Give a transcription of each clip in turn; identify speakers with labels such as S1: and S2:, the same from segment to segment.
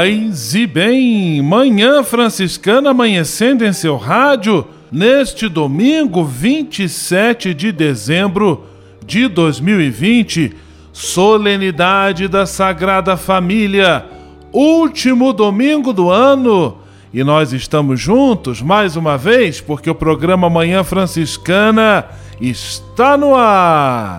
S1: Paz e bem, manhã franciscana amanhecendo em seu rádio neste domingo 27 de dezembro de 2020, solenidade da Sagrada Família, último domingo do ano. E nós estamos juntos mais uma vez porque o programa Manhã Franciscana está no ar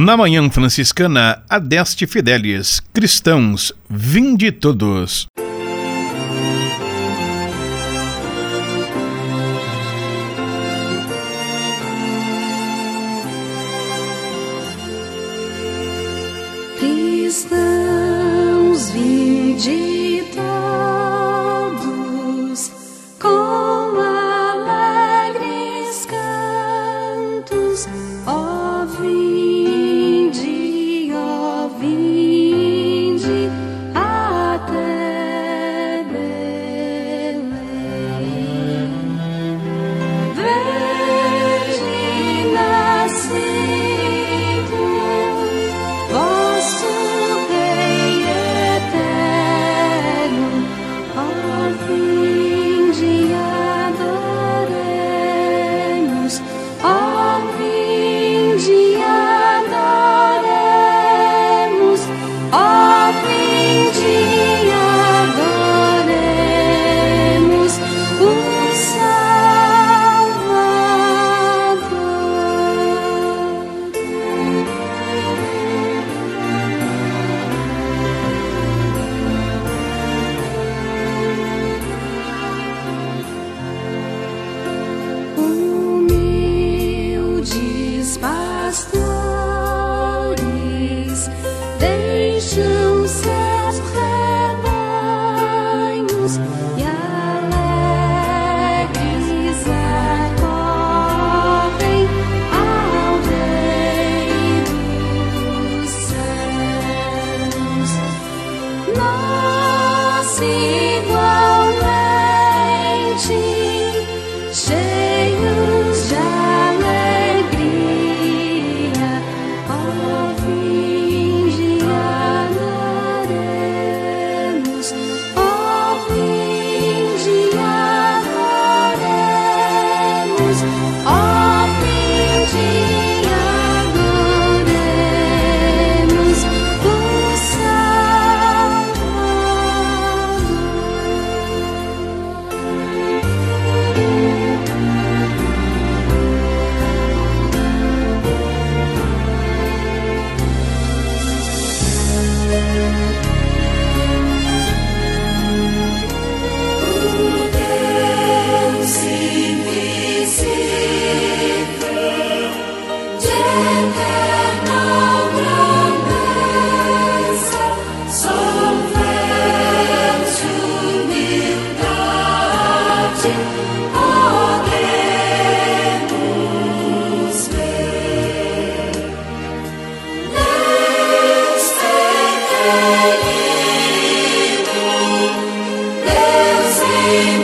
S2: Na manhã franciscana, adeste fidelis, cristãos, vinde todos.
S3: Deus em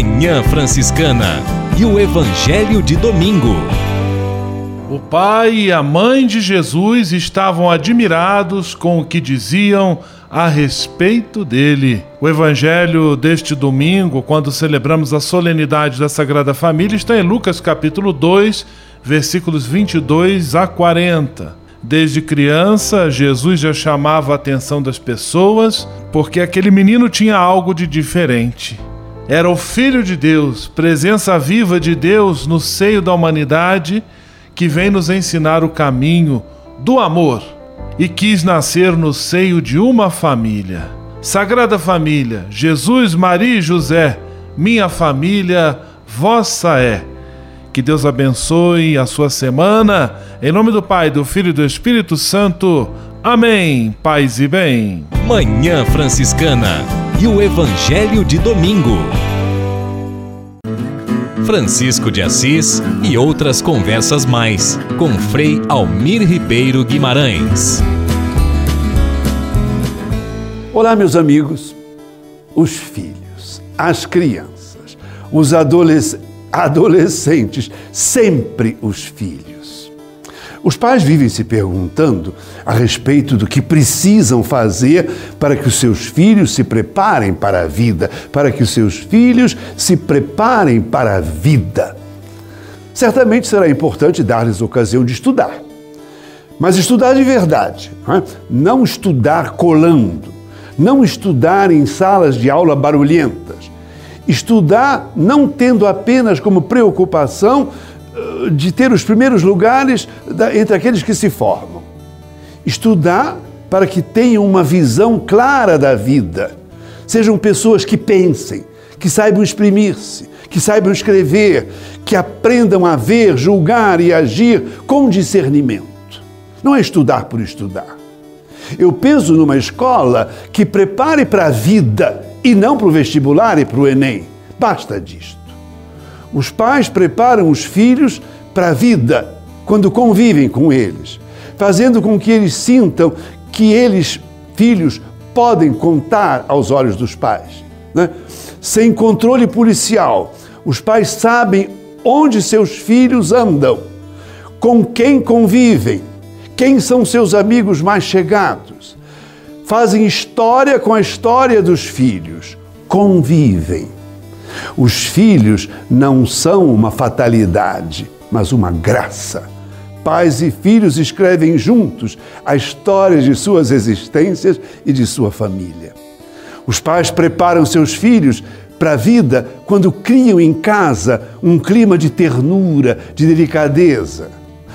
S4: Manhã Franciscana e o Evangelho de Domingo.
S1: O pai e a mãe de Jesus estavam admirados com o que diziam a respeito dele. O evangelho deste domingo, quando celebramos a solenidade da Sagrada Família, está em Lucas capítulo 2, versículos 22 a 40. Desde criança, Jesus já chamava a atenção das pessoas porque aquele menino tinha algo de diferente. Era o Filho de Deus, presença viva de Deus no seio da humanidade, que vem nos ensinar o caminho do amor e quis nascer no seio de uma família. Sagrada Família, Jesus, Maria e José, minha família, vossa é. Que Deus abençoe a sua semana. Em nome do Pai, do Filho e do Espírito Santo. Amém. Paz e bem.
S4: Manhã Franciscana e o Evangelho de Domingo. Francisco de Assis e outras conversas mais com Frei Almir Ribeiro Guimarães.
S5: Olá, meus amigos. Os filhos, as crianças, os adolesc adolescentes, sempre os filhos. Os pais vivem se perguntando a respeito do que precisam fazer para que os seus filhos se preparem para a vida, para que os seus filhos se preparem para a vida. Certamente será importante dar-lhes ocasião de estudar, mas estudar de verdade, não, é? não estudar colando, não estudar em salas de aula barulhentas, estudar não tendo apenas como preocupação de ter os primeiros lugares entre aqueles que se formam. Estudar para que tenham uma visão clara da vida. Sejam pessoas que pensem, que saibam exprimir-se, que saibam escrever, que aprendam a ver, julgar e agir com discernimento. Não é estudar por estudar. Eu penso numa escola que prepare para a vida e não para o vestibular e para o Enem. Basta disto. Os pais preparam os filhos para a vida quando convivem com eles, fazendo com que eles sintam que eles, filhos, podem contar aos olhos dos pais. Né? Sem controle policial, os pais sabem onde seus filhos andam, com quem convivem, quem são seus amigos mais chegados. Fazem história com a história dos filhos, convivem. Os filhos não são uma fatalidade, mas uma graça. Pais e filhos escrevem juntos a história de suas existências e de sua família. Os pais preparam seus filhos para a vida quando criam em casa um clima de ternura, de delicadeza.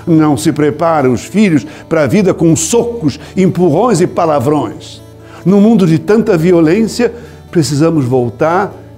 S5: Não se preparam os filhos para a vida com socos, empurrões e palavrões. No mundo de tanta violência, precisamos voltar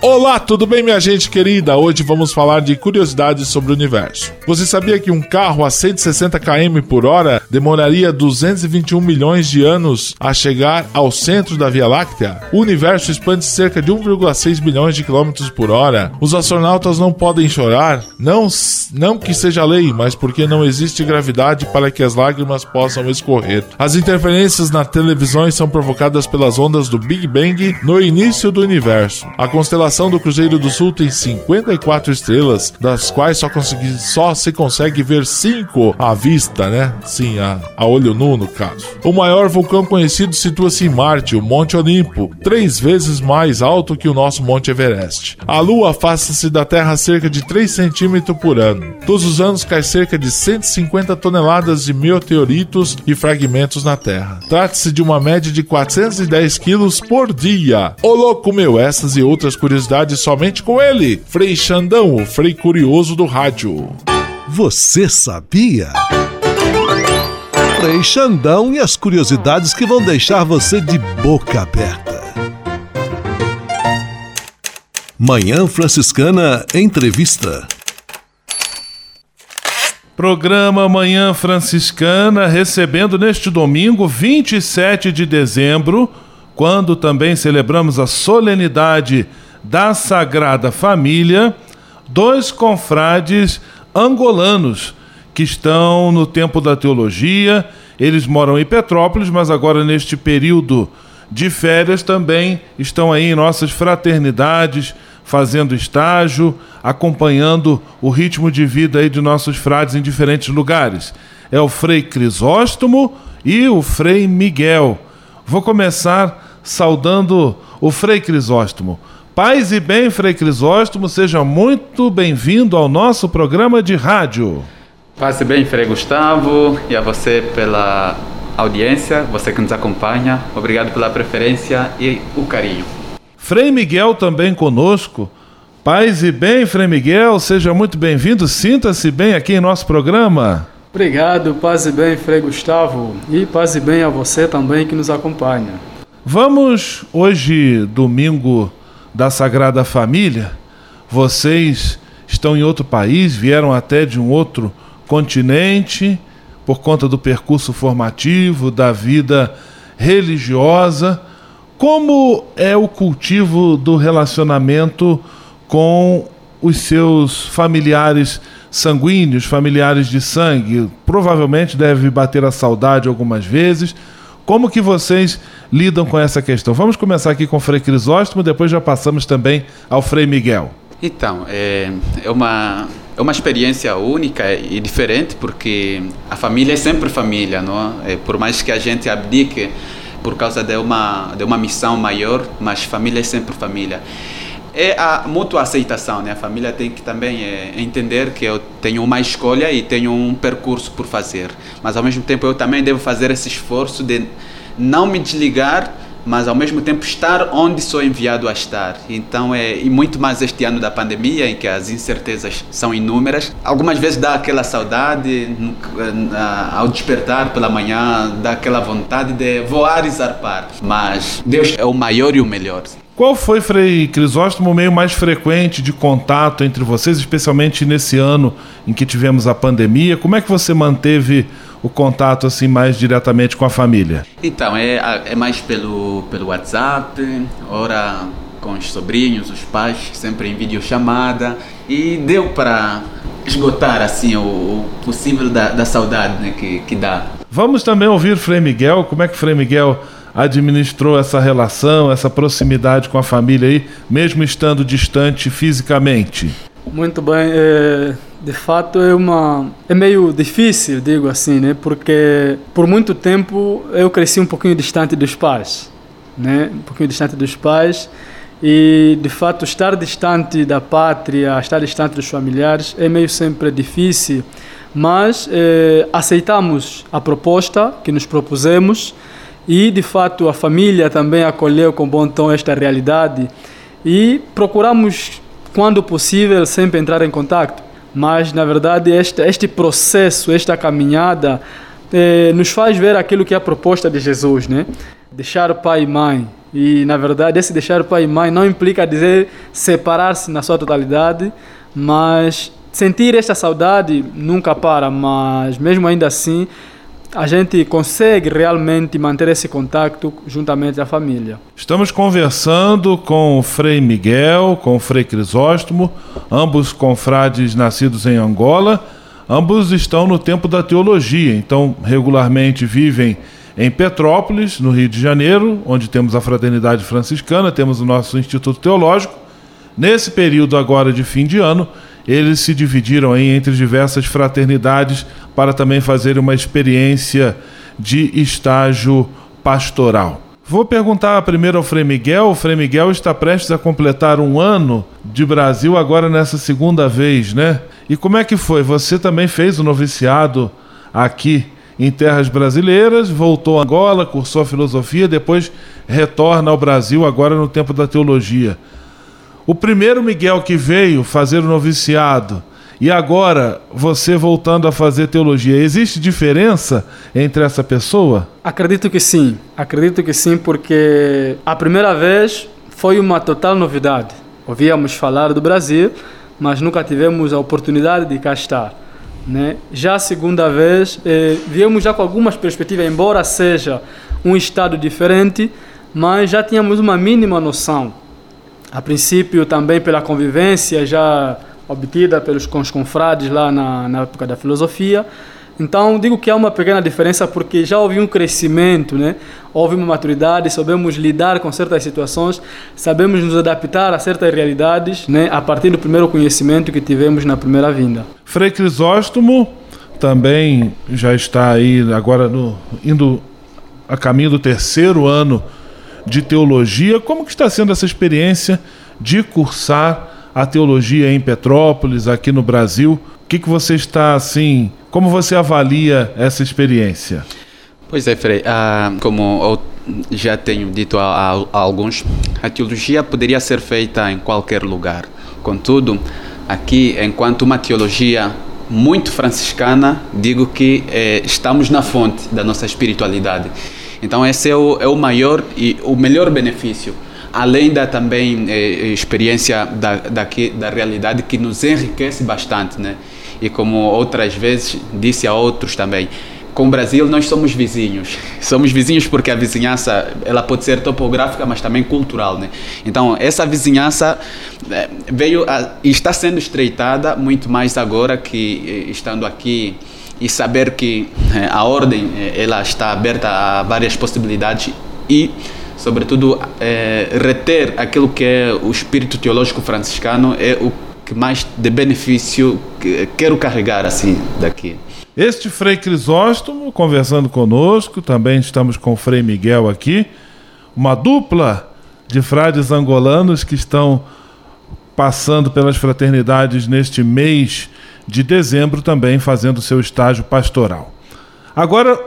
S6: Olá, tudo bem, minha gente querida? Hoje vamos falar de curiosidades sobre o universo. Você sabia que um carro a 160 km por hora demoraria 221 milhões de anos a chegar ao centro da Via Láctea? O universo expande cerca de 1,6 bilhões de quilômetros por hora. Os astronautas não podem chorar, não, não que seja lei, mas porque não existe gravidade para que as lágrimas possam escorrer. As interferências na televisão são provocadas pelas ondas do Big Bang no início do universo. A constelação constelação do Cruzeiro do Sul tem 54 estrelas, das quais só, consegui, só se consegue ver 5 à vista, né? Sim, a, a olho nu, no caso. O maior vulcão conhecido situa-se em Marte, o Monte Olimpo, três vezes mais alto que o nosso Monte Everest. A Lua afasta-se da Terra cerca de 3 centímetros por ano. Todos os anos cai cerca de 150 toneladas de meteoritos e fragmentos na Terra. Trata-se de uma média de 410 quilos por dia. Ô louco meu, essas e outras curiosidades curiosidades somente com ele, Frei Xandão, o Frei Curioso do Rádio.
S7: Você sabia? Frei Xandão e as curiosidades que vão deixar você de boca aberta. Manhã Franciscana Entrevista.
S1: Programa Manhã Franciscana, recebendo neste domingo, 27 de dezembro, quando também celebramos a solenidade da Sagrada Família, dois confrades angolanos que estão no tempo da teologia. Eles moram em Petrópolis, mas agora neste período de férias também estão aí em nossas fraternidades, fazendo estágio, acompanhando o ritmo de vida aí de nossos frades em diferentes lugares. É o Frei Crisóstomo e o Frei Miguel. Vou começar saudando o Frei Crisóstomo. Paz e bem, Frei Crisóstomo, seja muito bem-vindo ao nosso programa de rádio.
S8: Paz e bem, Frei Gustavo, e a você pela audiência, você que nos acompanha. Obrigado pela preferência e o carinho.
S1: Frei Miguel também conosco. Paz e bem, Frei Miguel, seja muito bem-vindo, sinta-se bem aqui em nosso programa.
S9: Obrigado, paz e bem, Frei Gustavo, e paz e bem a você também que nos acompanha.
S1: Vamos, hoje, domingo da Sagrada Família, vocês estão em outro país, vieram até de um outro continente, por conta do percurso formativo, da vida religiosa. Como é o cultivo do relacionamento com os seus familiares sanguíneos, familiares de sangue? Provavelmente deve bater a saudade algumas vezes. Como que vocês lidam com essa questão? Vamos começar aqui com o Frei Crisóstomo, depois já passamos também ao Frei Miguel.
S8: Então, é, é uma é uma experiência única e diferente porque a família é sempre família, não é? Por mais que a gente abdique por causa de uma de uma missão maior, mas família é sempre família. É a mútua aceitação, né? A família tem que também é, entender que eu tenho uma escolha e tenho um percurso por fazer, mas ao mesmo tempo eu também devo fazer esse esforço de não me desligar mas ao mesmo tempo estar onde sou enviado a estar. Então é e muito mais este ano da pandemia em que as incertezas são inúmeras. Algumas vezes dá aquela saudade ao despertar pela manhã, dá aquela vontade de voar e zarpar. Mas Deus é o maior e o melhor.
S1: Qual foi, Frei Crisóstomo, o meio mais frequente de contato entre vocês, especialmente nesse ano em que tivemos a pandemia? Como é que você manteve o contato assim mais diretamente com a família?
S8: Então, é, é mais pelo, pelo WhatsApp, ora com os sobrinhos, os pais, sempre em videochamada. E deu para esgotar assim o, o possível da, da saudade né, que, que dá.
S1: Vamos também ouvir Frei Miguel, como é que Frei Miguel administrou essa relação, essa proximidade com a família aí, mesmo estando distante fisicamente?
S9: Muito bem, é, de fato é uma é meio difícil, digo assim, né? Porque por muito tempo eu cresci um pouquinho distante dos pais, né? Um pouquinho distante dos pais e de fato estar distante da pátria, estar distante dos familiares é meio sempre difícil, mas é, aceitamos a proposta que nos propusemos e de fato a família também acolheu com bom tom esta realidade e procuramos quando possível sempre entrar em contato mas na verdade este, este processo, esta caminhada eh, nos faz ver aquilo que é a proposta de Jesus, né? Deixar pai e mãe. E na verdade esse deixar pai e mãe não implica dizer separar-se na sua totalidade, mas sentir esta saudade nunca para, mas mesmo ainda assim a gente consegue realmente manter esse contato juntamente à família.
S1: Estamos conversando com o Frei Miguel, com o Frei Crisóstomo, ambos confrades nascidos em Angola. Ambos estão no tempo da teologia, então regularmente vivem em Petrópolis, no Rio de Janeiro, onde temos a Fraternidade Franciscana, temos o nosso Instituto Teológico. Nesse período agora de fim de ano, eles se dividiram aí entre diversas fraternidades para também fazer uma experiência de estágio pastoral. Vou perguntar primeiro ao Frei Miguel. O Frei Miguel está prestes a completar um ano de Brasil agora nessa segunda vez, né? E como é que foi? Você também fez o noviciado aqui em terras brasileiras, voltou a Angola, cursou filosofia, depois retorna ao Brasil agora no tempo da teologia. O primeiro Miguel que veio fazer o noviciado e agora você voltando a fazer teologia, existe diferença entre essa pessoa?
S9: Acredito que sim, acredito que sim, porque a primeira vez foi uma total novidade. Ouvíamos falar do Brasil, mas nunca tivemos a oportunidade de cá estar. Né? Já a segunda vez, eh, viemos já com algumas perspectivas, embora seja um estado diferente, mas já tínhamos uma mínima noção. A princípio, também pela convivência já obtida pelos com os confrades lá na, na época da filosofia. Então, digo que há uma pequena diferença porque já houve um crescimento, né? houve uma maturidade, sabemos lidar com certas situações, sabemos nos adaptar a certas realidades né? a partir do primeiro conhecimento que tivemos na primeira vinda.
S3: Frei Crisóstomo também já está aí agora no, indo a caminho do terceiro ano de teologia. Como que está sendo essa experiência de cursar a teologia em Petrópolis, aqui no Brasil? O que, que você está assim? Como você avalia essa experiência?
S8: Pois é, Frei. Ah, como eu já tenho dito a, a, a, alguns, a teologia poderia ser feita em qualquer lugar. Contudo, aqui, enquanto uma teologia muito franciscana, digo que eh, estamos na fonte da nossa espiritualidade. Então esse é o, é o maior e o melhor benefício, além da também eh, experiência da, daqui, da realidade que nos enriquece bastante, né? E como outras vezes disse a outros também, com o Brasil nós somos vizinhos. Somos vizinhos porque a vizinhança ela pode ser topográfica, mas também cultural, né? Então essa vizinhança eh, veio a, está sendo estreitada muito mais agora que eh, estando aqui e saber que eh, a ordem ela está aberta a várias possibilidades e sobretudo reter aquilo que é o espírito teológico franciscano é o que mais de benefício que quero carregar assim daqui.
S3: Este Frei Crisóstomo conversando conosco, também estamos com o Frei Miguel aqui, uma dupla de frades angolanos que estão passando pelas fraternidades neste mês de dezembro, também fazendo seu estágio pastoral. Agora,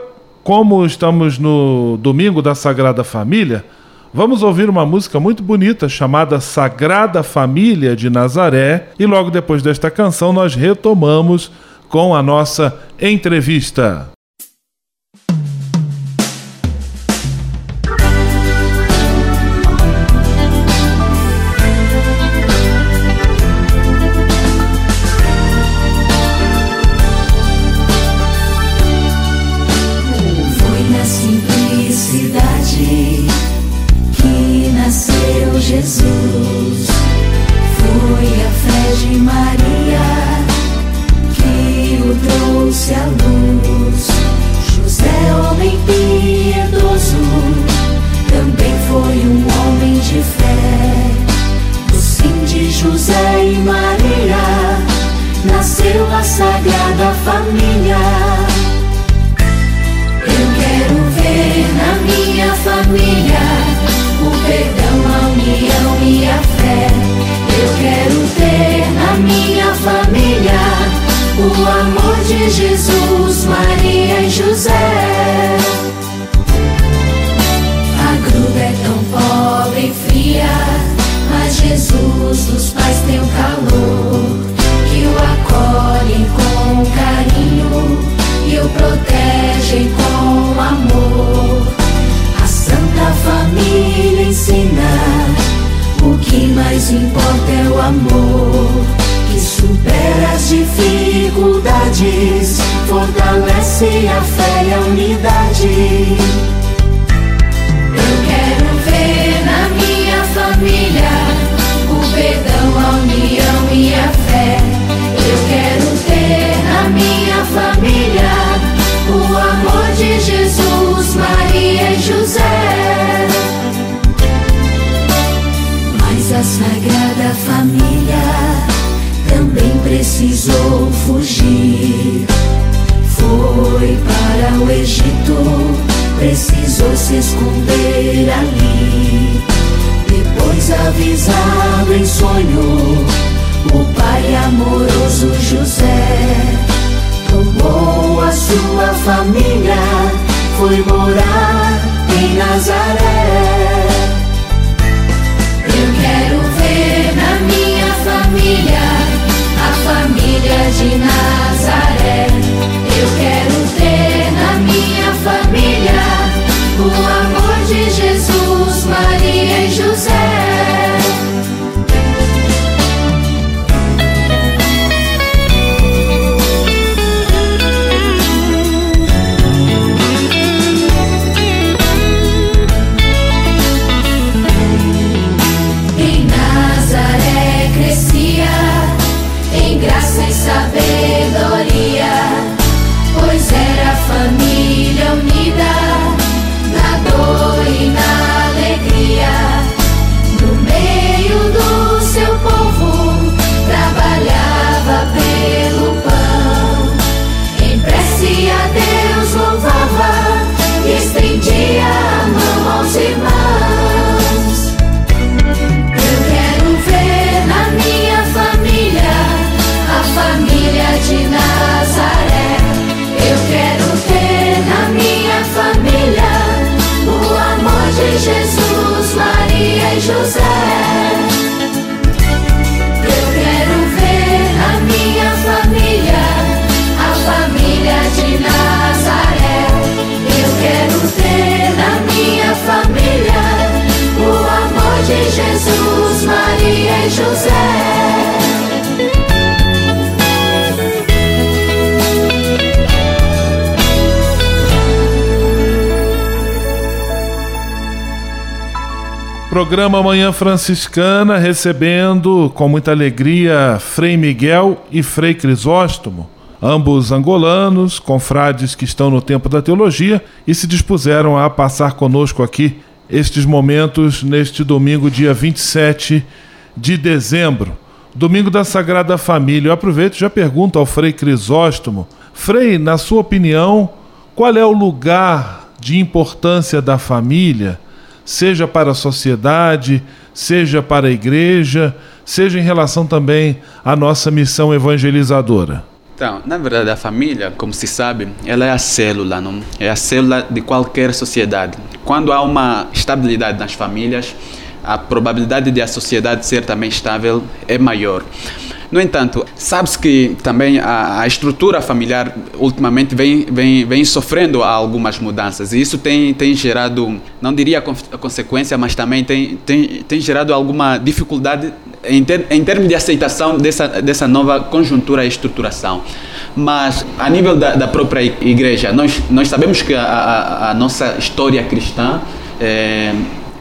S3: como estamos no domingo da Sagrada Família, vamos ouvir uma música muito bonita chamada Sagrada Família de Nazaré, e logo depois desta canção nós retomamos com a nossa entrevista.
S10: Jesus, Maria e José.
S1: Programa Manhã Franciscana recebendo com muita alegria Frei Miguel e Frei Crisóstomo, ambos angolanos, confrades que estão no tempo da teologia e se dispuseram a passar conosco aqui estes momentos neste domingo, dia 27 de dezembro, domingo da Sagrada Família. Eu aproveito e já pergunto ao Frei Crisóstomo, Frei, na sua opinião, qual é o lugar de importância da família? Seja para a sociedade, seja para a igreja, seja em relação também à nossa missão evangelizadora?
S8: Então, na verdade, a família, como se sabe, ela é a célula, não? É a célula de qualquer sociedade. Quando há uma estabilidade nas famílias, a probabilidade de a sociedade ser também estável é maior. No entanto, sabe-se que também a, a, estrutura familiar ultimamente vem, vem, vem sofrendo algumas mudanças e isso tem, tem gerado, não diria a consequência, mas também tem, tem, tem gerado alguma dificuldade em, ter, em termos de aceitação dessa, dessa nova conjuntura e estruturação. Mas a nível da, da própria igreja, nós, nós sabemos que a, a, a nossa história cristã é,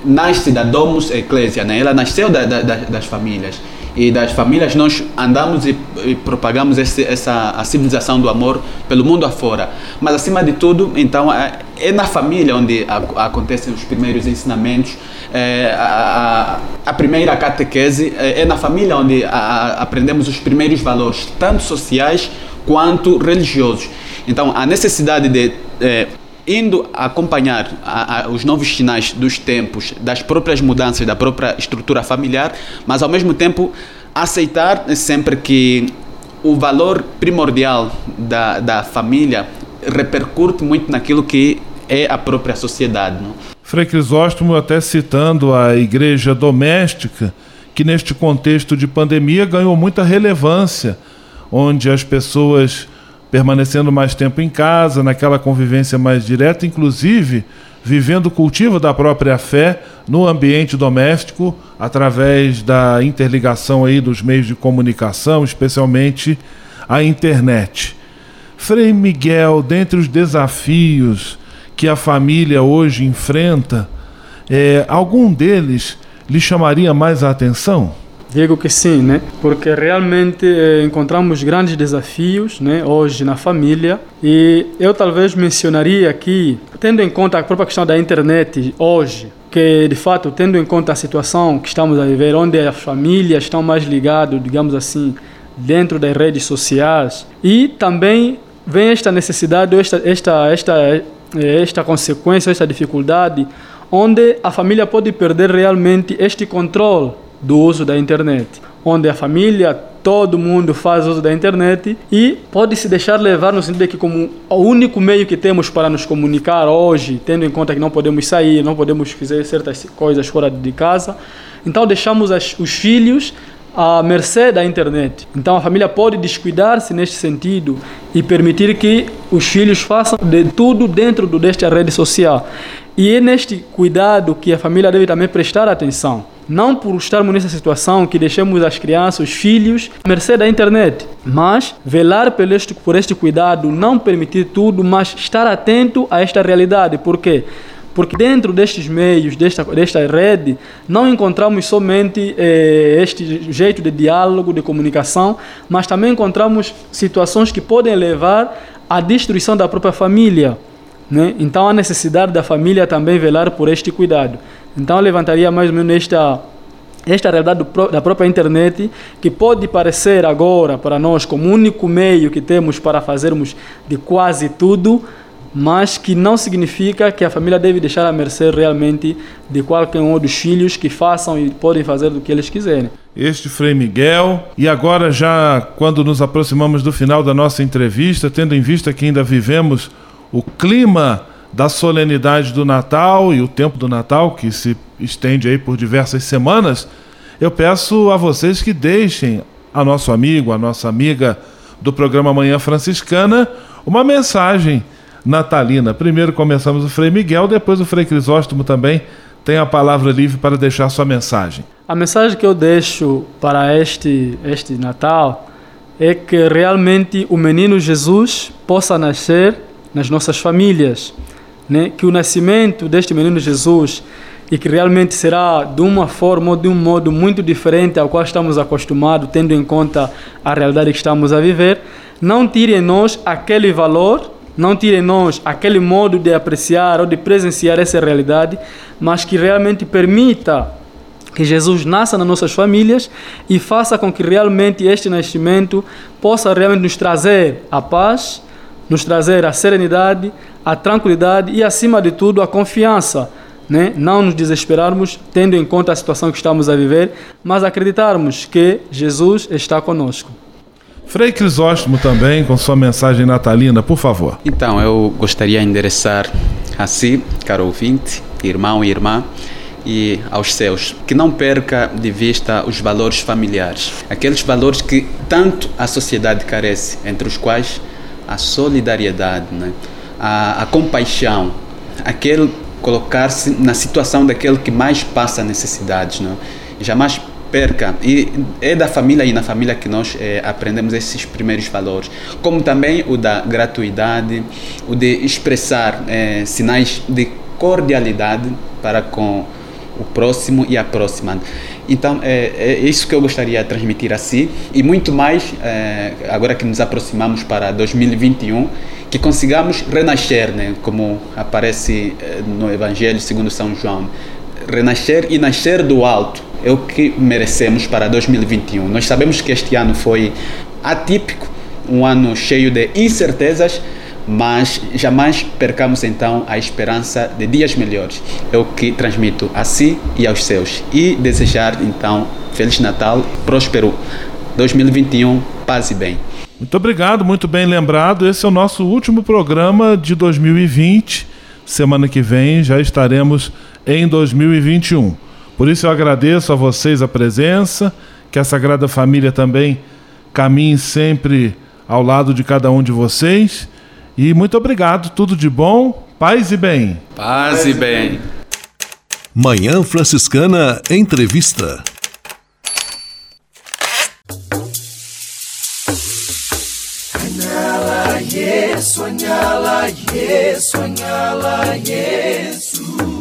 S8: nasce da Domus Ecclesia, né? ela nasceu da, da, das famílias e das famílias nós andamos e, e propagamos esse, essa a civilização do amor pelo mundo afora. Mas acima de tudo, então é, é na família onde a, acontecem os primeiros ensinamentos. É, a, a, primeira catequese é, é na família onde aprendemos os primeiros valores, tanto sociais quanto religiosos. Então, a necessidade de é, indo acompanhar a, a, os novos sinais dos tempos, das próprias mudanças da própria estrutura familiar, mas ao mesmo tempo aceitar sempre que o valor primordial da, da família repercute muito naquilo que é a própria sociedade. Não?
S1: Frei Crisóstomo, até citando a igreja doméstica, que neste contexto de pandemia ganhou muita relevância, onde as pessoas permanecendo mais tempo em casa, naquela convivência mais direta, inclusive vivendo o cultivo da própria fé no ambiente doméstico através da interligação aí dos meios de comunicação, especialmente a internet. Frei Miguel, dentre os desafios que a família hoje enfrenta, é, algum deles lhe chamaria mais a atenção?
S9: Digo que sim, né? Porque realmente eh, encontramos grandes desafios, né? Hoje na família e eu talvez mencionaria aqui, tendo em conta a própria questão da internet hoje, que de fato tendo em conta a situação que estamos a viver, onde as famílias estão mais ligadas, digamos assim, dentro das redes sociais e também vem esta necessidade, esta esta esta eh, esta consequência, esta dificuldade, onde a família pode perder realmente este controle do uso da internet, onde a família, todo mundo faz uso da internet e pode se deixar levar no sentido de que como o único meio que temos para nos comunicar hoje, tendo em conta que não podemos sair, não podemos fazer certas coisas fora de casa, então deixamos as, os filhos à mercê da internet. Então a família pode descuidar-se neste sentido e permitir que os filhos façam de tudo dentro desta rede social. E é neste cuidado que a família deve também prestar atenção. Não por estarmos nessa situação que deixemos as crianças, os filhos, à mercê da internet, mas velar por este, por este cuidado, não permitir tudo, mas estar atento a esta realidade. Por quê? Porque dentro destes meios, desta, desta rede, não encontramos somente eh, este jeito de diálogo, de comunicação, mas também encontramos situações que podem levar à destruição da própria família. Né? Então há necessidade da família também velar por este cuidado. Então eu levantaria mais ou menos esta, esta realidade da própria internet, que pode parecer agora para nós como o único meio que temos para fazermos de quase tudo, mas que não significa que a família deve deixar a mercê realmente de qualquer um dos filhos que façam e podem fazer do que eles quiserem.
S1: Este Frei Miguel. E agora, já quando nos aproximamos do final da nossa entrevista, tendo em vista que ainda vivemos o clima da solenidade do Natal e o tempo do Natal, que se estende aí por diversas semanas, eu peço a vocês que deixem a nosso amigo, a nossa amiga do programa Manhã Franciscana, uma mensagem natalina. Primeiro começamos o Frei Miguel, depois o Frei Crisóstomo também tem a palavra livre para deixar sua mensagem.
S9: A mensagem que eu deixo para este, este Natal é que realmente o menino Jesus possa nascer nas nossas famílias. Né? Que o nascimento deste menino Jesus e que realmente será de uma forma ou de um modo muito diferente ao qual estamos acostumados, tendo em conta a realidade que estamos a viver, não tire em nós aquele valor não tire em nós aquele modo de apreciar ou de presenciar essa realidade, mas que realmente permita que Jesus nasça nas nossas famílias e faça com que realmente este nascimento possa realmente nos trazer a paz, nos trazer a serenidade, a tranquilidade e, acima de tudo, a confiança. Né? Não nos desesperarmos, tendo em conta a situação que estamos a viver, mas acreditarmos que Jesus está conosco.
S1: Frei Crisóstomo também, com sua mensagem natalina, por favor.
S8: Então, eu gostaria de endereçar a si, caro ouvinte, irmão e irmã, e aos seus, que não perca de vista os valores familiares, aqueles valores que tanto a sociedade carece, entre os quais a solidariedade, né? A, a compaixão, aquele colocar-se na situação daquele que mais passa necessidades, não? jamais perca. E é da família e na família que nós é, aprendemos esses primeiros valores. Como também o da gratuidade, o de expressar é, sinais de cordialidade para com o próximo e a próxima. Então, é, é, isso que eu gostaria de transmitir a si e muito mais, é, agora que nos aproximamos para 2021, que consigamos renascer, né, como aparece no Evangelho segundo São João, renascer e nascer do alto é o que merecemos para 2021. Nós sabemos que este ano foi atípico, um ano cheio de incertezas, mas jamais percamos então a esperança de dias melhores. É o que transmito a si e aos seus. E desejar então Feliz Natal, próspero 2021, paz e bem.
S1: Muito obrigado, muito bem lembrado. Esse é o nosso último programa de 2020. Semana que vem já estaremos em 2021. Por isso eu agradeço a vocês a presença, que a Sagrada Família também caminhe sempre ao lado de cada um de vocês. E muito obrigado, tudo de bom, paz e bem.
S8: Paz e bem.
S7: Manhã Franciscana Entrevista.
S3: Sonhá-la, yes, sonhá-la, yes, sonhá-la, yes.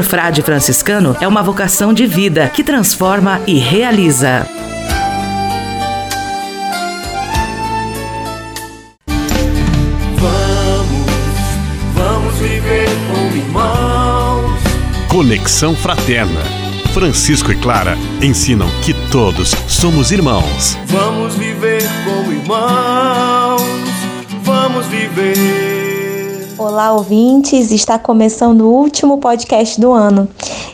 S11: frade franciscano é uma vocação de vida que transforma e realiza.
S12: Vamos, vamos viver como irmãos.
S13: Conexão Fraterna. Francisco e Clara ensinam que todos somos irmãos.
S12: Vamos viver como irmãos. Vamos viver.
S14: Olá, ouvintes! Está começando o último podcast do ano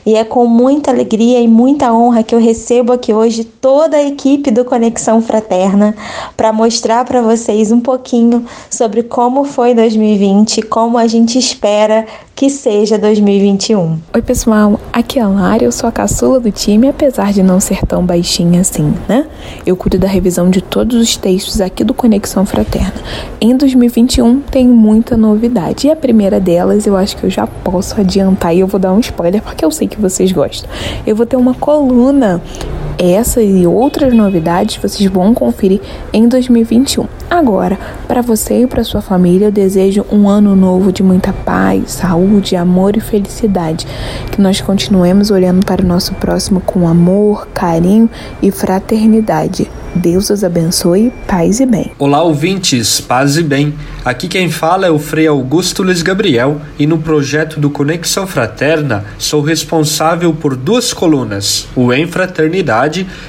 S14: e é com muita alegria e muita honra que eu recebo aqui hoje toda a equipe do Conexão Fraterna para mostrar para vocês um pouquinho sobre como foi 2020 e como a gente espera que seja 2021.
S15: Oi, pessoal, aqui é a Lara, eu sou a caçula do time, apesar de não ser tão baixinha assim, né? Eu cuido da revisão de todos os textos aqui do Conexão Fraterna. Em 2021 tem muita novidade e a primeira delas eu acho que eu já posso adiantar e eu vou dar um spoiler porque eu sei que vocês gostam. Eu vou ter uma coluna essa e outras novidades vocês vão conferir em 2021. Agora, para você e para sua família, eu desejo um ano novo de muita paz, saúde, amor e felicidade. Que nós continuemos olhando para o nosso próximo com amor, carinho e fraternidade. Deus os abençoe, paz e bem.
S16: Olá, ouvintes, paz e bem. Aqui quem fala é o Frei Augusto Luiz Gabriel e no projeto do Conexão Fraterna sou responsável por duas colunas, o Em Fraternidade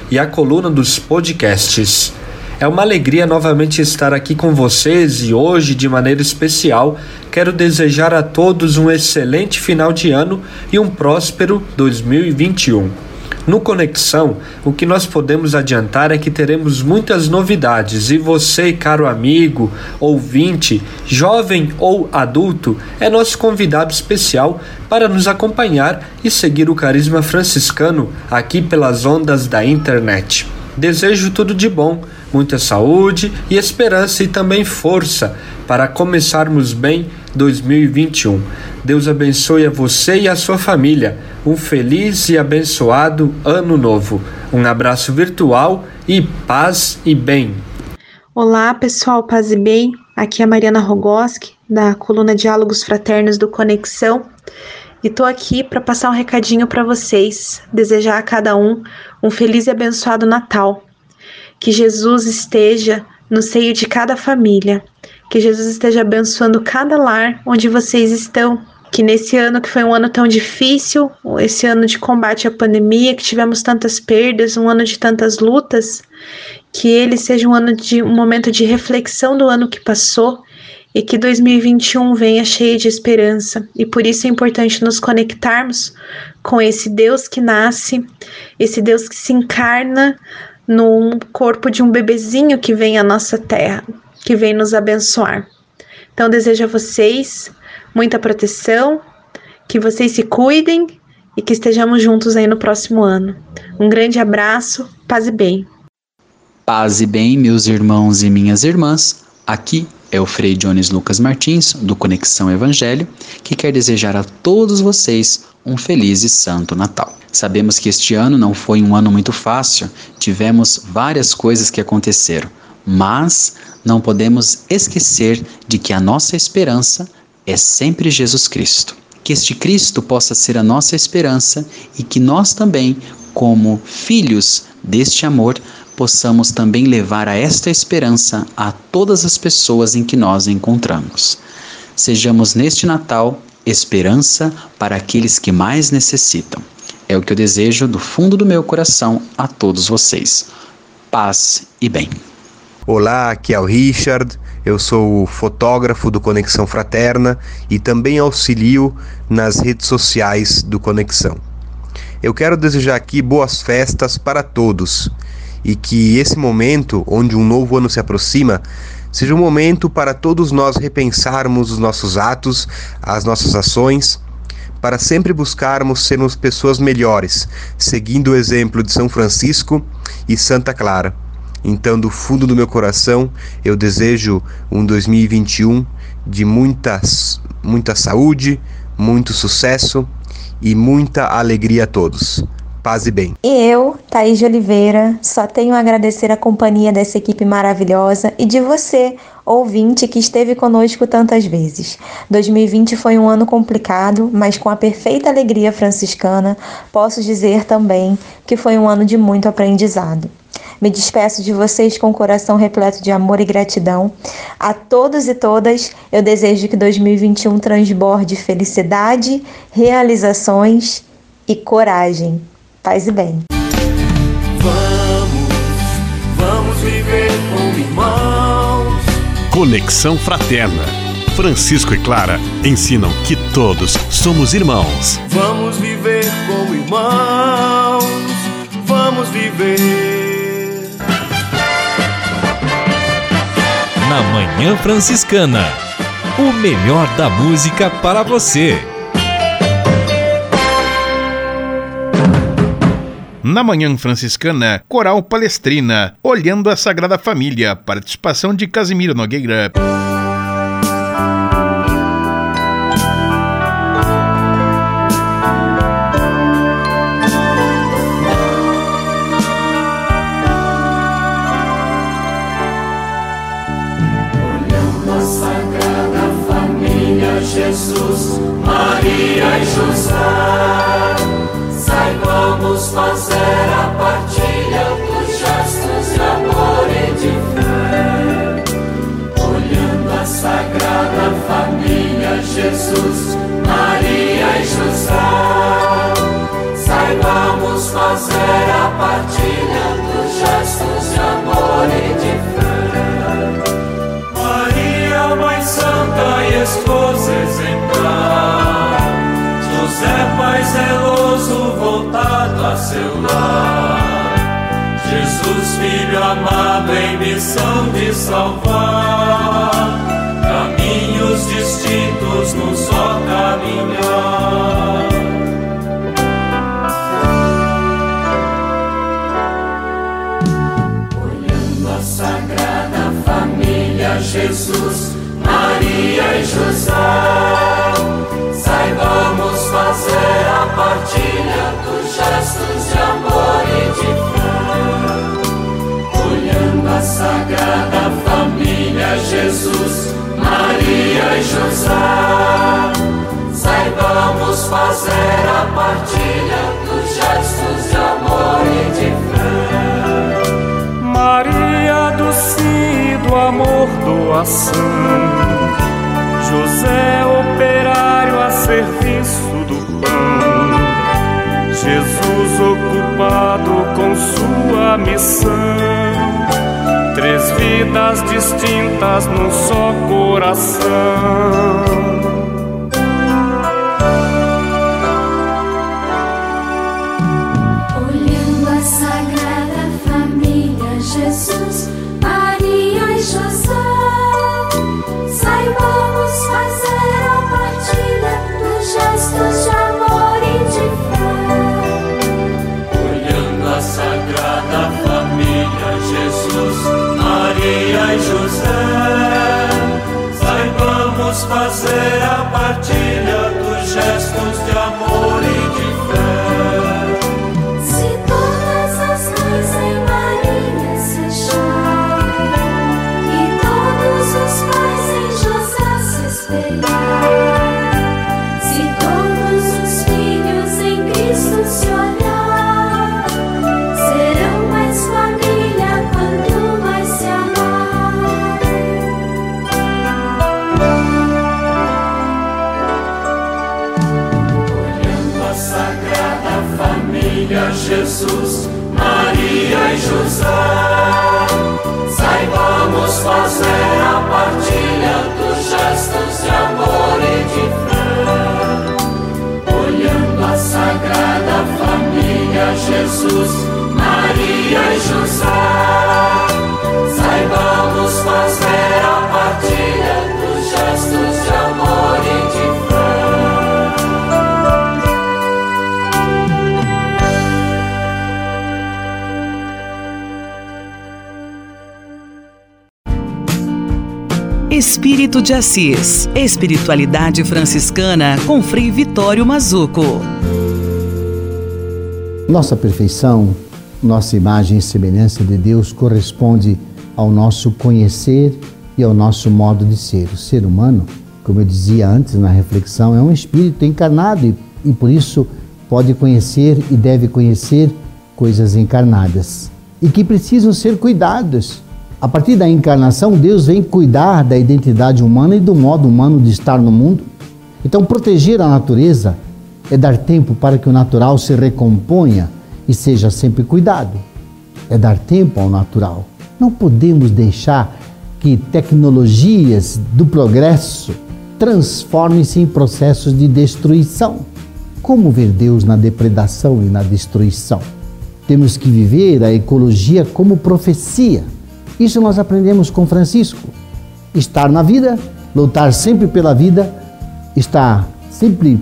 S16: e a coluna dos podcasts. É uma alegria novamente estar aqui com vocês e hoje, de maneira especial, quero desejar a todos um excelente final de ano e um próspero 2021. No Conexão, o que nós podemos adiantar é que teremos muitas novidades e você, caro amigo, ouvinte, jovem ou adulto, é nosso convidado especial para nos acompanhar e seguir o carisma franciscano aqui pelas ondas da internet. Desejo tudo de bom, muita saúde e esperança e também força para começarmos bem 2021. Deus abençoe a você e a sua família. Um feliz e abençoado ano novo. Um abraço virtual e paz e bem.
S14: Olá, pessoal, paz e bem. Aqui é a Mariana Rogoski, da coluna Diálogos Fraternos do Conexão. E tô aqui para passar um recadinho para vocês, desejar a cada um um feliz e abençoado Natal. Que Jesus esteja no seio de cada família, que Jesus esteja abençoando cada lar onde vocês estão. Que nesse ano que foi um ano tão difícil, esse ano de combate à pandemia, que tivemos tantas perdas, um ano de tantas lutas, que ele seja um ano de um momento de reflexão do ano que passou e que 2021 venha cheio de esperança. E por isso é importante nos conectarmos com esse Deus que nasce, esse Deus que se encarna no corpo de um bebezinho que vem à nossa terra, que vem nos abençoar. Então desejo a vocês muita proteção, que vocês se cuidem e que estejamos juntos aí no próximo ano. Um grande abraço, paz e bem.
S17: Paz e bem, meus irmãos e minhas irmãs. Aqui é o Frei Jones Lucas Martins, do Conexão Evangelho, que quer desejar a todos vocês um feliz e santo Natal. Sabemos que este ano não foi um ano muito fácil, tivemos várias coisas que aconteceram, mas não podemos esquecer de que a nossa esperança é sempre Jesus Cristo. Que este Cristo possa ser a nossa esperança e que nós também, como filhos deste amor, possamos também levar a esta esperança a todas as pessoas em que nós encontramos. Sejamos neste Natal esperança para aqueles que mais necessitam. É o que eu desejo do fundo do meu coração a todos vocês. Paz e bem.
S18: Olá, aqui é o Richard. Eu sou fotógrafo do Conexão Fraterna e também auxilio nas redes sociais do Conexão. Eu quero desejar aqui boas festas para todos e que esse momento, onde um novo ano se aproxima, seja um momento para todos nós repensarmos os nossos atos, as nossas ações, para sempre buscarmos sermos pessoas melhores, seguindo o exemplo de São Francisco e Santa Clara. Então, do fundo do meu coração, eu desejo um 2021 de muitas, muita saúde, muito sucesso e muita alegria a todos. Paz e bem.
S19: E eu, Thaís de Oliveira, só tenho a agradecer a companhia dessa equipe maravilhosa e de você, ouvinte, que esteve conosco tantas vezes. 2020 foi um ano complicado, mas com a perfeita alegria franciscana, posso dizer também que foi um ano de muito aprendizado. Me despeço de vocês com o coração repleto de amor e gratidão. A todos e todas, eu desejo que 2021 transborde felicidade, realizações e coragem. Paz e bem.
S20: Vamos, vamos viver como irmãos.
S21: Conexão Fraterna. Francisco e Clara ensinam que todos somos irmãos.
S20: Vamos viver como irmãos.
S4: Na Manhã Franciscana. O melhor da música para você.
S13: Na Manhã Franciscana, Coral Palestrina, Olhando a Sagrada Família, participação de Casimiro Nogueira.
S20: E José, saibamos fazer a partilha dos gestos de amor e de fé. Olhando a Sagrada Família, Jesus, Maria e José, saibamos fazer a partilha dos gestos de amor e de fé. Santa e Esposa exemplar, José, Pai zeloso voltado a seu lar, Jesus, Filho amado em missão de salvar, caminhos distintos num só caminhar. Olhando a Sagrada Família, Jesus, Maria e José, fazer a partilha dos gestos de amor e de fé. Olhando a Sagrada Família, Jesus, Maria e José, saibamos fazer a partilha dos gestos de amor e de fé.
S22: Maria do sim e do amor, doação. José, operário a do pão. Jesus, ocupado com sua missão. Três vidas distintas num só coração.
S2: Maria e José, saibamos fazer a partilha dos gestos de amor
S20: Filha Jesus, Maria e José, saibamos fazer a partilha dos gestos de amor e de fé,
S2: olhando a sagrada família Jesus, Maria e José.
S11: Espírito de Assis. Espiritualidade franciscana com Frei Vitório Mazuco.
S23: Nossa perfeição, nossa imagem e semelhança de Deus corresponde ao nosso conhecer e ao nosso modo de ser. O ser humano, como eu dizia antes na reflexão, é um espírito encarnado e, e por isso pode conhecer e deve conhecer coisas encarnadas e que precisam ser cuidados. A partir da encarnação, Deus vem cuidar da identidade humana e do modo humano de estar no mundo. Então, proteger a natureza é dar tempo para que o natural se recomponha e seja sempre cuidado. É dar tempo ao natural. Não podemos deixar que tecnologias do progresso transformem-se em processos de destruição. Como ver Deus na depredação e na destruição? Temos que viver a ecologia como profecia. Isso nós aprendemos com Francisco. Estar na vida, lutar sempre pela vida, estar sempre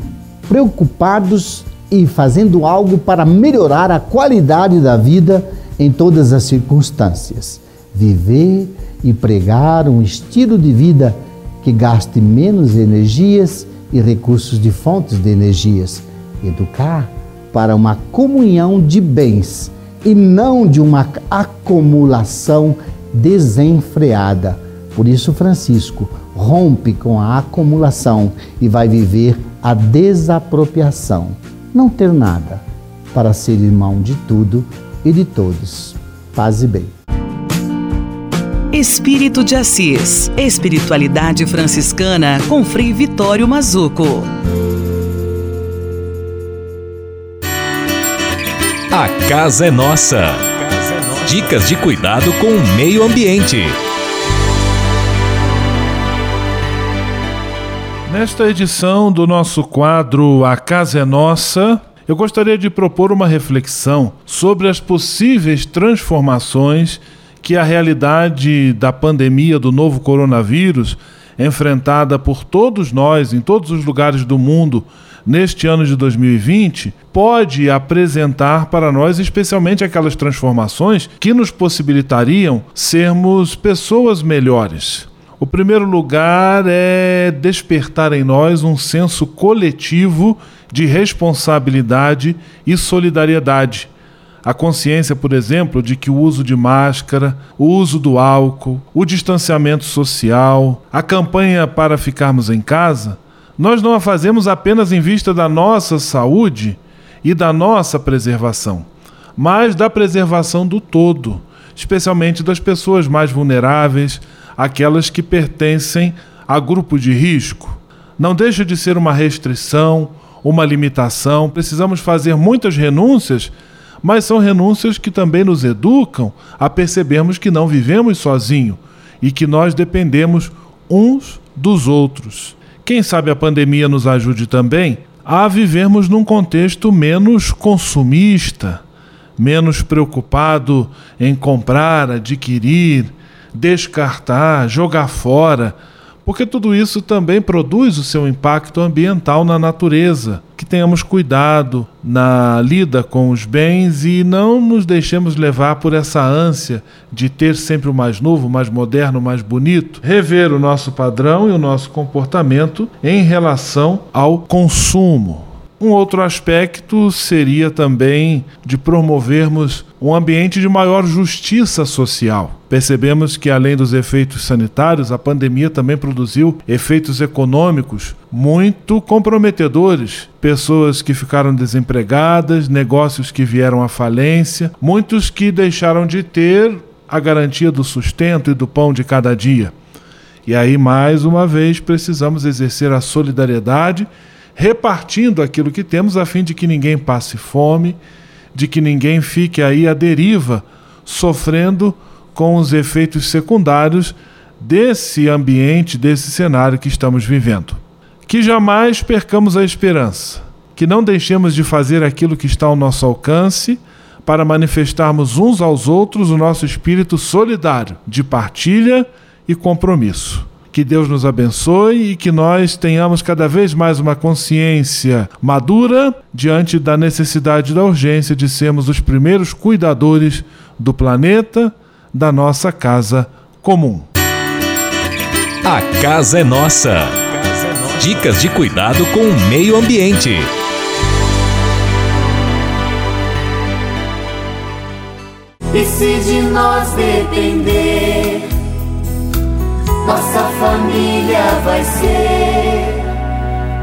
S23: preocupados e fazendo algo para melhorar a qualidade da vida em todas as circunstâncias. Viver e pregar um estilo de vida que gaste menos energias e recursos de fontes de energias. Educar para uma comunhão de bens e não de uma acumulação desenfreada. Por isso, Francisco rompe com a acumulação e vai viver a desapropriação. Não ter nada para ser irmão de tudo e de todos. Paz e bem.
S11: Espírito de Assis. Espiritualidade franciscana com Frei Vitório Mazuco.
S4: A casa é nossa. Dicas de cuidado com o meio ambiente.
S1: Nesta edição do nosso quadro A Casa é Nossa, eu gostaria de propor uma reflexão sobre as possíveis transformações que a realidade da pandemia do novo coronavírus, enfrentada por todos nós em todos os lugares do mundo neste ano de 2020, pode apresentar para nós, especialmente aquelas transformações que nos possibilitariam sermos pessoas melhores. O primeiro lugar é despertar em nós um senso coletivo de responsabilidade e solidariedade a consciência, por exemplo, de que o uso de máscara, o uso do álcool, o distanciamento social, a campanha para ficarmos em casa, nós não a fazemos apenas em vista da nossa saúde e da nossa preservação, mas da preservação do todo, especialmente das pessoas mais vulneráveis, aquelas que pertencem a grupo de risco. Não deixa de ser uma restrição, uma limitação, precisamos fazer muitas renúncias mas são renúncias que também nos educam a percebermos que não vivemos sozinhos e que nós dependemos uns dos outros. Quem sabe a pandemia nos ajude também a vivermos num contexto menos consumista, menos preocupado em comprar, adquirir, descartar, jogar fora porque tudo isso também produz o seu impacto ambiental na natureza. Que tenhamos cuidado na lida com os bens e não nos deixemos levar por essa ânsia de ter sempre o mais novo, mais moderno, mais bonito. Rever o nosso padrão e o nosso comportamento em relação ao consumo. Um outro aspecto seria também de promovermos um ambiente de maior justiça social. Percebemos que, além dos efeitos sanitários, a pandemia também produziu efeitos econômicos muito comprometedores. Pessoas que ficaram desempregadas, negócios que vieram à falência, muitos que deixaram de ter a garantia do sustento e do pão de cada dia. E aí, mais uma vez, precisamos exercer a solidariedade repartindo aquilo que temos a fim de que ninguém passe fome, de que ninguém fique aí à deriva, sofrendo com os efeitos secundários desse ambiente, desse cenário que estamos vivendo. Que jamais percamos a esperança, que não deixemos de fazer aquilo que está ao nosso alcance para manifestarmos uns aos outros o nosso espírito solidário de partilha e compromisso. Que Deus nos abençoe e que nós tenhamos cada vez mais uma consciência madura diante da necessidade da urgência de sermos os primeiros cuidadores do planeta, da nossa casa comum.
S4: A casa é nossa. Dicas de cuidado com o meio ambiente.
S3: E se de nós depender, nossa família vai ser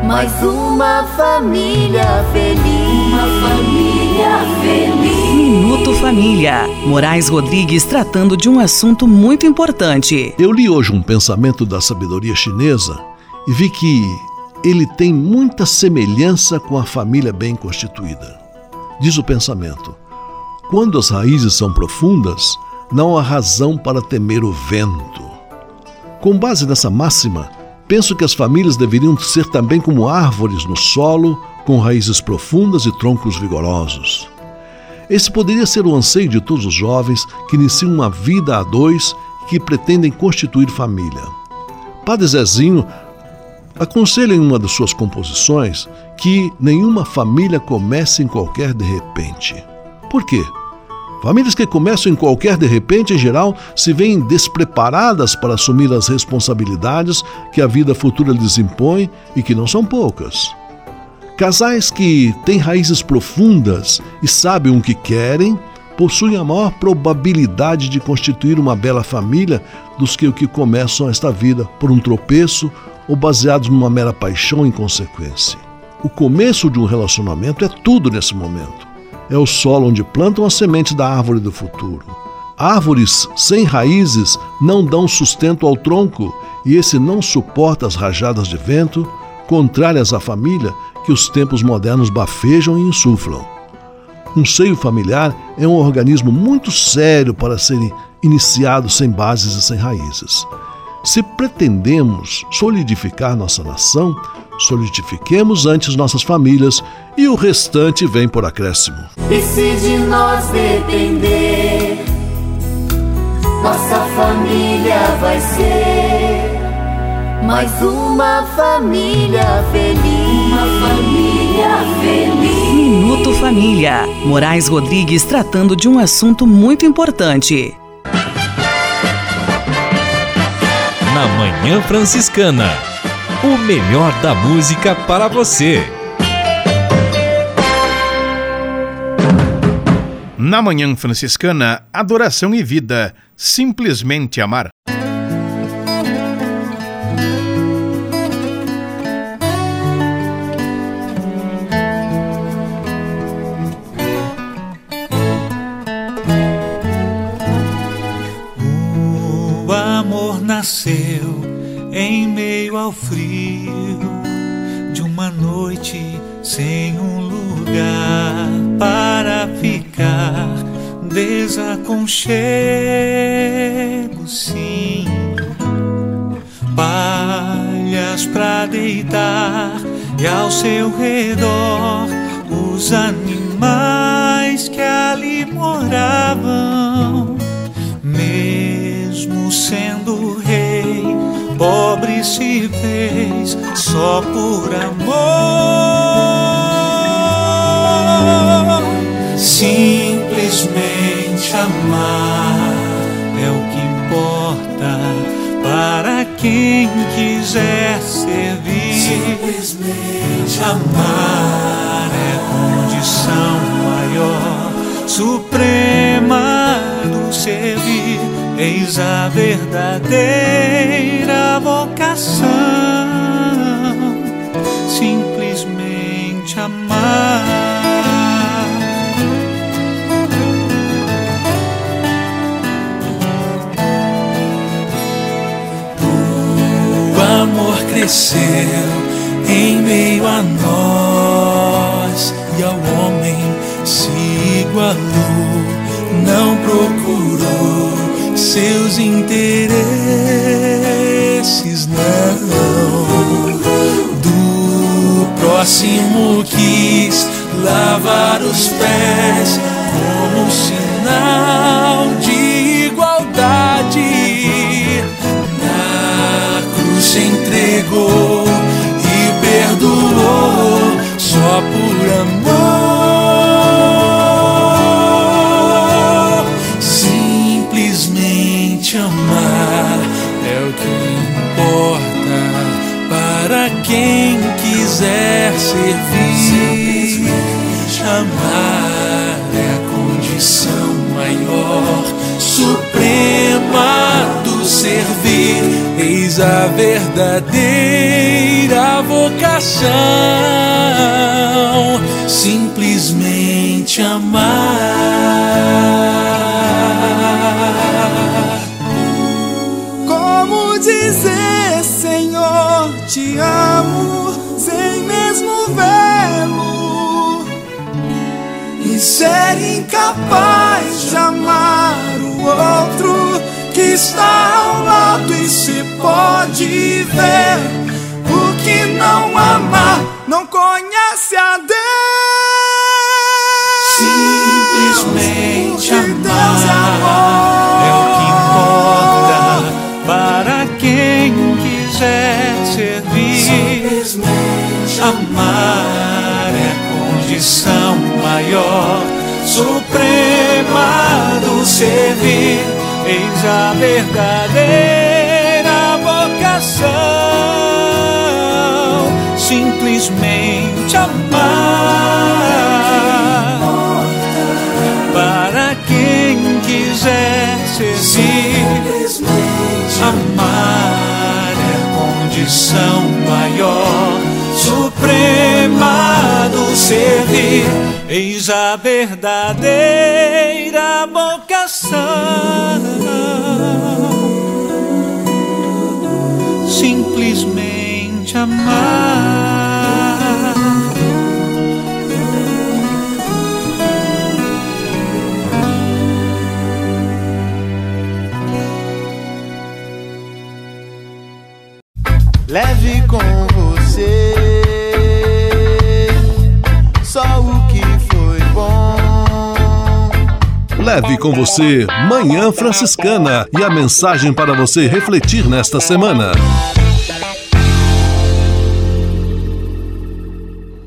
S3: mais uma família feliz. Uma família feliz.
S11: Minuto Família. Moraes Rodrigues tratando de um assunto muito importante.
S7: Eu li hoje um pensamento da sabedoria chinesa e vi que ele tem muita semelhança com a família bem constituída. Diz o pensamento: quando as raízes são profundas, não há razão para temer o vento. Com base nessa máxima, penso que as famílias deveriam ser também como árvores no solo, com raízes profundas e troncos vigorosos. Esse poderia ser o anseio de todos os jovens que iniciam uma vida a dois e que pretendem constituir família. Padre Zezinho aconselha em uma de suas composições que nenhuma família comece em qualquer de repente. Por quê? Famílias que começam em qualquer de repente, em geral, se veem despreparadas para assumir as responsabilidades que a vida futura lhes impõe e que não são poucas. Casais que têm raízes profundas e sabem o que querem possuem a maior probabilidade de constituir uma bela família dos que o que começam esta vida por um tropeço ou baseados numa mera paixão em consequência. O começo de um relacionamento é tudo nesse momento. É o solo onde plantam as sementes da árvore do futuro. Árvores sem raízes não dão sustento ao tronco e esse não suporta as rajadas de vento, contrárias à família que os tempos modernos bafejam e insuflam. Um seio familiar é um organismo muito sério para ser iniciado sem bases e sem raízes. Se pretendemos solidificar nossa nação, solidifiquemos antes nossas famílias e o restante vem por acréscimo.
S3: E se de nós depender, nossa família vai ser mais uma família feliz. Uma família feliz.
S11: Minuto Família. Moraes Rodrigues tratando de um assunto muito importante.
S4: Na Manhã Franciscana. O melhor da música para você.
S2: Na Manhã Franciscana, adoração e vida. Simplesmente amar.
S12: Nasceu em meio ao frio de uma noite sem um lugar para ficar. Desaconchego, sim, palhas pra deitar e ao seu redor os animais que ali moravam, mesmo sendo rei pobre se fez só por amor. Simplesmente amar é o que importa para quem quiser servir. Simplesmente amar é condição maior, suprema. Eis a verdadeira vocação. Simplesmente amar. O amor cresceu em meio a nós e ao homem se igualou, não procurou seus interesses, não. Do próximo quis lavar os pés como um sinal de igualdade. Na cruz se entregou e perdoou só por amor.
S24: Servir. Amar é a condição maior, suprema do servir. Eis a verdadeira vocação, simplesmente amar.
S20: Ser incapaz de amar o outro que está ao lado e se pode ver. O que não ama não conhece a Deus.
S24: Simplesmente amar é o que importa para quem quiser servir. Amar é condição maior, suprema do servir. Eis a verdadeira vocação, simplesmente amar. Para quem quiser servir, amar é condição maior, suprema servir. Eis a verdadeira vocação, simplesmente amar.
S20: Leve
S7: Leve com você Manhã Franciscana e a mensagem para você refletir nesta semana.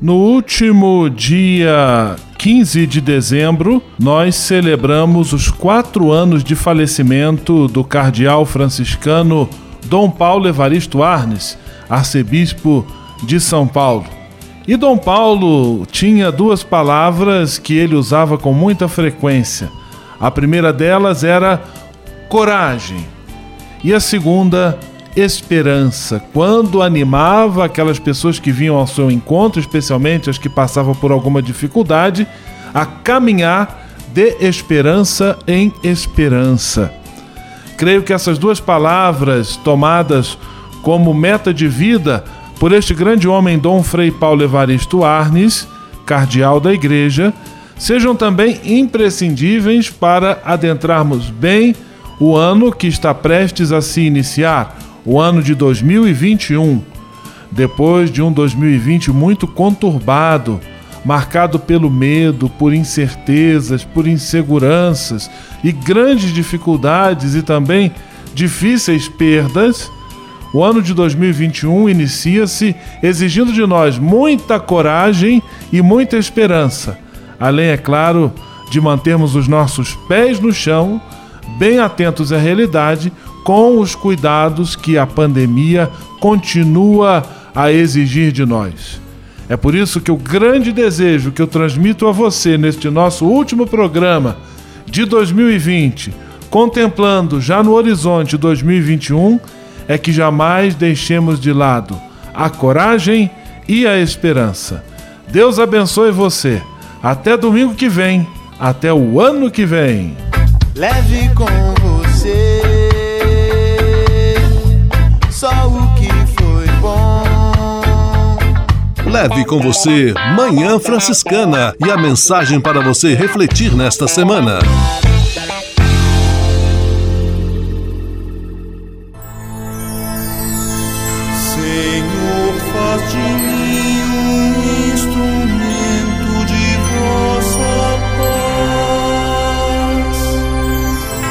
S1: No último dia 15 de dezembro, nós celebramos os quatro anos de falecimento do cardeal franciscano Dom Paulo Evaristo Arnes, arcebispo de São Paulo. E Dom Paulo tinha duas palavras que ele usava com muita frequência. A primeira delas era coragem e a segunda, esperança. Quando animava aquelas pessoas que vinham ao seu encontro, especialmente as que passavam por alguma dificuldade, a caminhar de esperança em esperança. Creio que essas duas palavras tomadas como meta de vida por este grande homem Dom Frei Paulo Evaristo Arnes, cardeal da Igreja, sejam também imprescindíveis para adentrarmos bem o ano que está prestes a se iniciar, o ano de 2021. Depois de um 2020 muito conturbado, marcado pelo medo, por incertezas, por inseguranças e grandes dificuldades e também difíceis perdas, o ano de 2021 inicia-se exigindo de nós muita coragem e muita esperança, além, é claro, de mantermos os nossos pés no chão, bem atentos à realidade, com os cuidados que a pandemia continua a exigir de nós. É por isso que o grande desejo que eu transmito a você neste nosso último programa de 2020, contemplando já no horizonte 2021, é que jamais deixemos de lado a coragem e a esperança. Deus abençoe você. Até domingo que vem. Até o ano que vem.
S20: Leve com você só o que foi bom.
S7: Leve com você Manhã Franciscana e a mensagem para você refletir nesta semana.